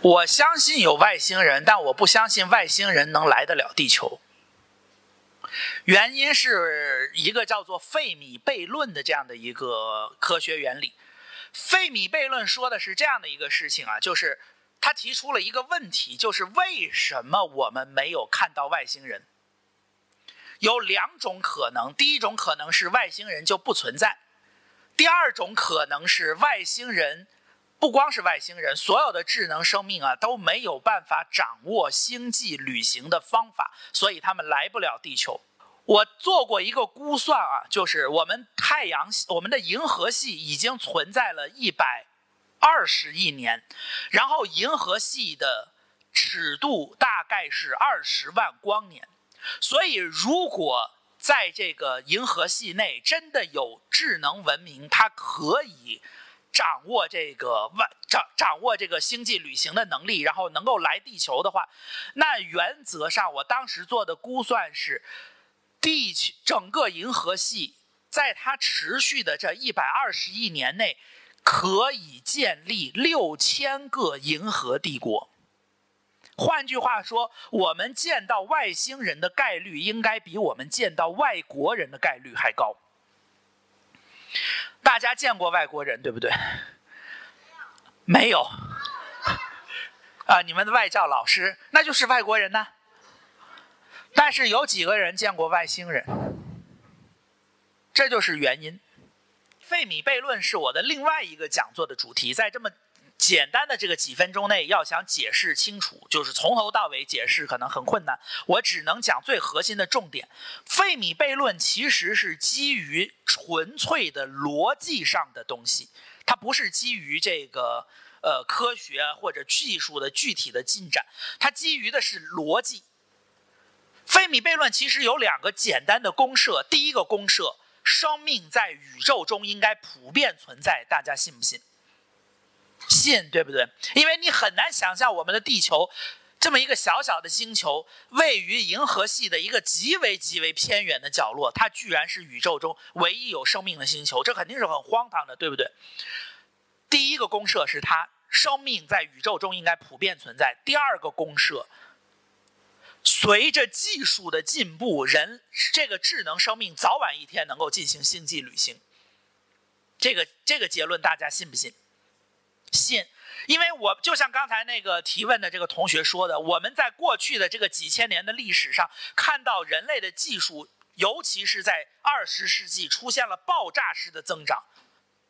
我相信有外星人，但我不相信外星人能来得了地球。原因是一个叫做费米悖论的这样的一个科学原理。费米悖论说的是这样的一个事情啊，就是他提出了一个问题，就是为什么我们没有看到外星人？有两种可能，第一种可能是外星人就不存在，第二种可能是外星人。不光是外星人，所有的智能生命啊都没有办法掌握星际旅行的方法，所以他们来不了地球。我做过一个估算啊，就是我们太阳系、我们的银河系已经存在了一百二十亿年，然后银河系的尺度大概是二十万光年，所以如果在这个银河系内真的有智能文明，它可以。掌握这个外掌掌握这个星际旅行的能力，然后能够来地球的话，那原则上我当时做的估算是，地球整个银河系在它持续的这一百二十亿年内，可以建立六千个银河帝国。换句话说，我们见到外星人的概率应该比我们见到外国人的概率还高。大家见过外国人对不对？没有。啊，你们的外教老师那就是外国人呢。但是有几个人见过外星人？这就是原因。费米悖论是我的另外一个讲座的主题，在这么。简单的这个几分钟内要想解释清楚，就是从头到尾解释可能很困难。我只能讲最核心的重点。费米悖论其实是基于纯粹的逻辑上的东西，它不是基于这个呃科学或者技术的具体的进展，它基于的是逻辑。费米悖论其实有两个简单的公设，第一个公设，生命在宇宙中应该普遍存在，大家信不信？信对不对？因为你很难想象我们的地球这么一个小小的星球，位于银河系的一个极为极为偏远的角落，它居然是宇宙中唯一有生命的星球，这肯定是很荒唐的，对不对？第一个公社是它生命在宇宙中应该普遍存在。第二个公社，随着技术的进步，人这个智能生命早晚一天能够进行星际旅行。这个这个结论大家信不信？信，因为我就像刚才那个提问的这个同学说的，我们在过去的这个几千年的历史上，看到人类的技术，尤其是在二十世纪出现了爆炸式的增长，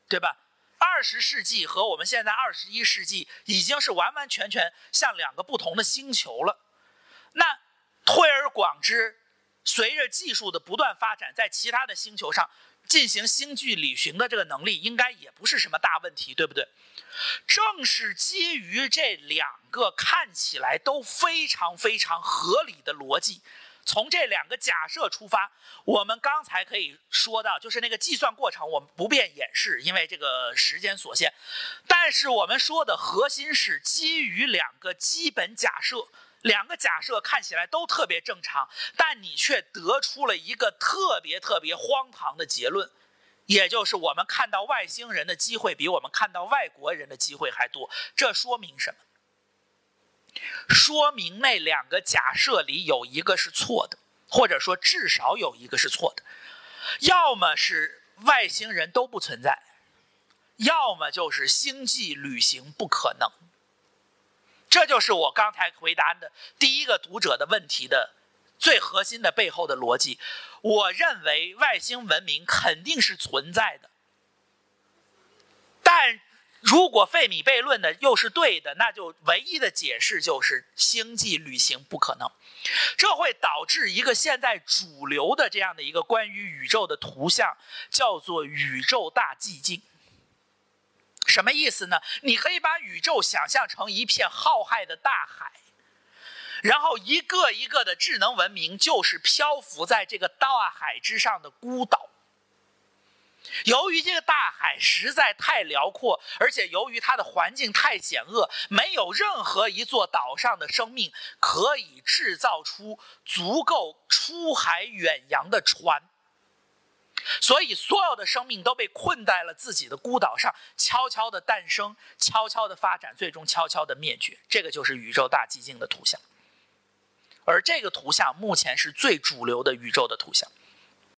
对吧？二十世纪和我们现在二十一世纪已经是完完全全像两个不同的星球了。那推而广之，随着技术的不断发展，在其他的星球上。进行星际旅行的这个能力，应该也不是什么大问题，对不对？正是基于这两个看起来都非常非常合理的逻辑，从这两个假设出发，我们刚才可以说到，就是那个计算过程，我们不便演示，因为这个时间所限。但是我们说的核心是基于两个基本假设。两个假设看起来都特别正常，但你却得出了一个特别特别荒唐的结论，也就是我们看到外星人的机会比我们看到外国人的机会还多。这说明什么？说明那两个假设里有一个是错的，或者说至少有一个是错的，要么是外星人都不存在，要么就是星际旅行不可能。这就是我刚才回答的第一个读者的问题的最核心的背后的逻辑。我认为外星文明肯定是存在的，但如果费米悖论的又是对的，那就唯一的解释就是星际旅行不可能。这会导致一个现在主流的这样的一个关于宇宙的图像，叫做宇宙大寂静。什么意思呢？你可以把宇宙想象成一片浩瀚的大海，然后一个一个的智能文明就是漂浮在这个大海之上的孤岛。由于这个大海实在太辽阔，而且由于它的环境太险恶，没有任何一座岛上的生命可以制造出足够出海远洋的船。所以所有的生命都被困在了自己的孤岛上，悄悄的诞生，悄悄的发展，最终悄悄的灭绝。这个就是宇宙大寂静的图像。而这个图像目前是最主流的宇宙的图像。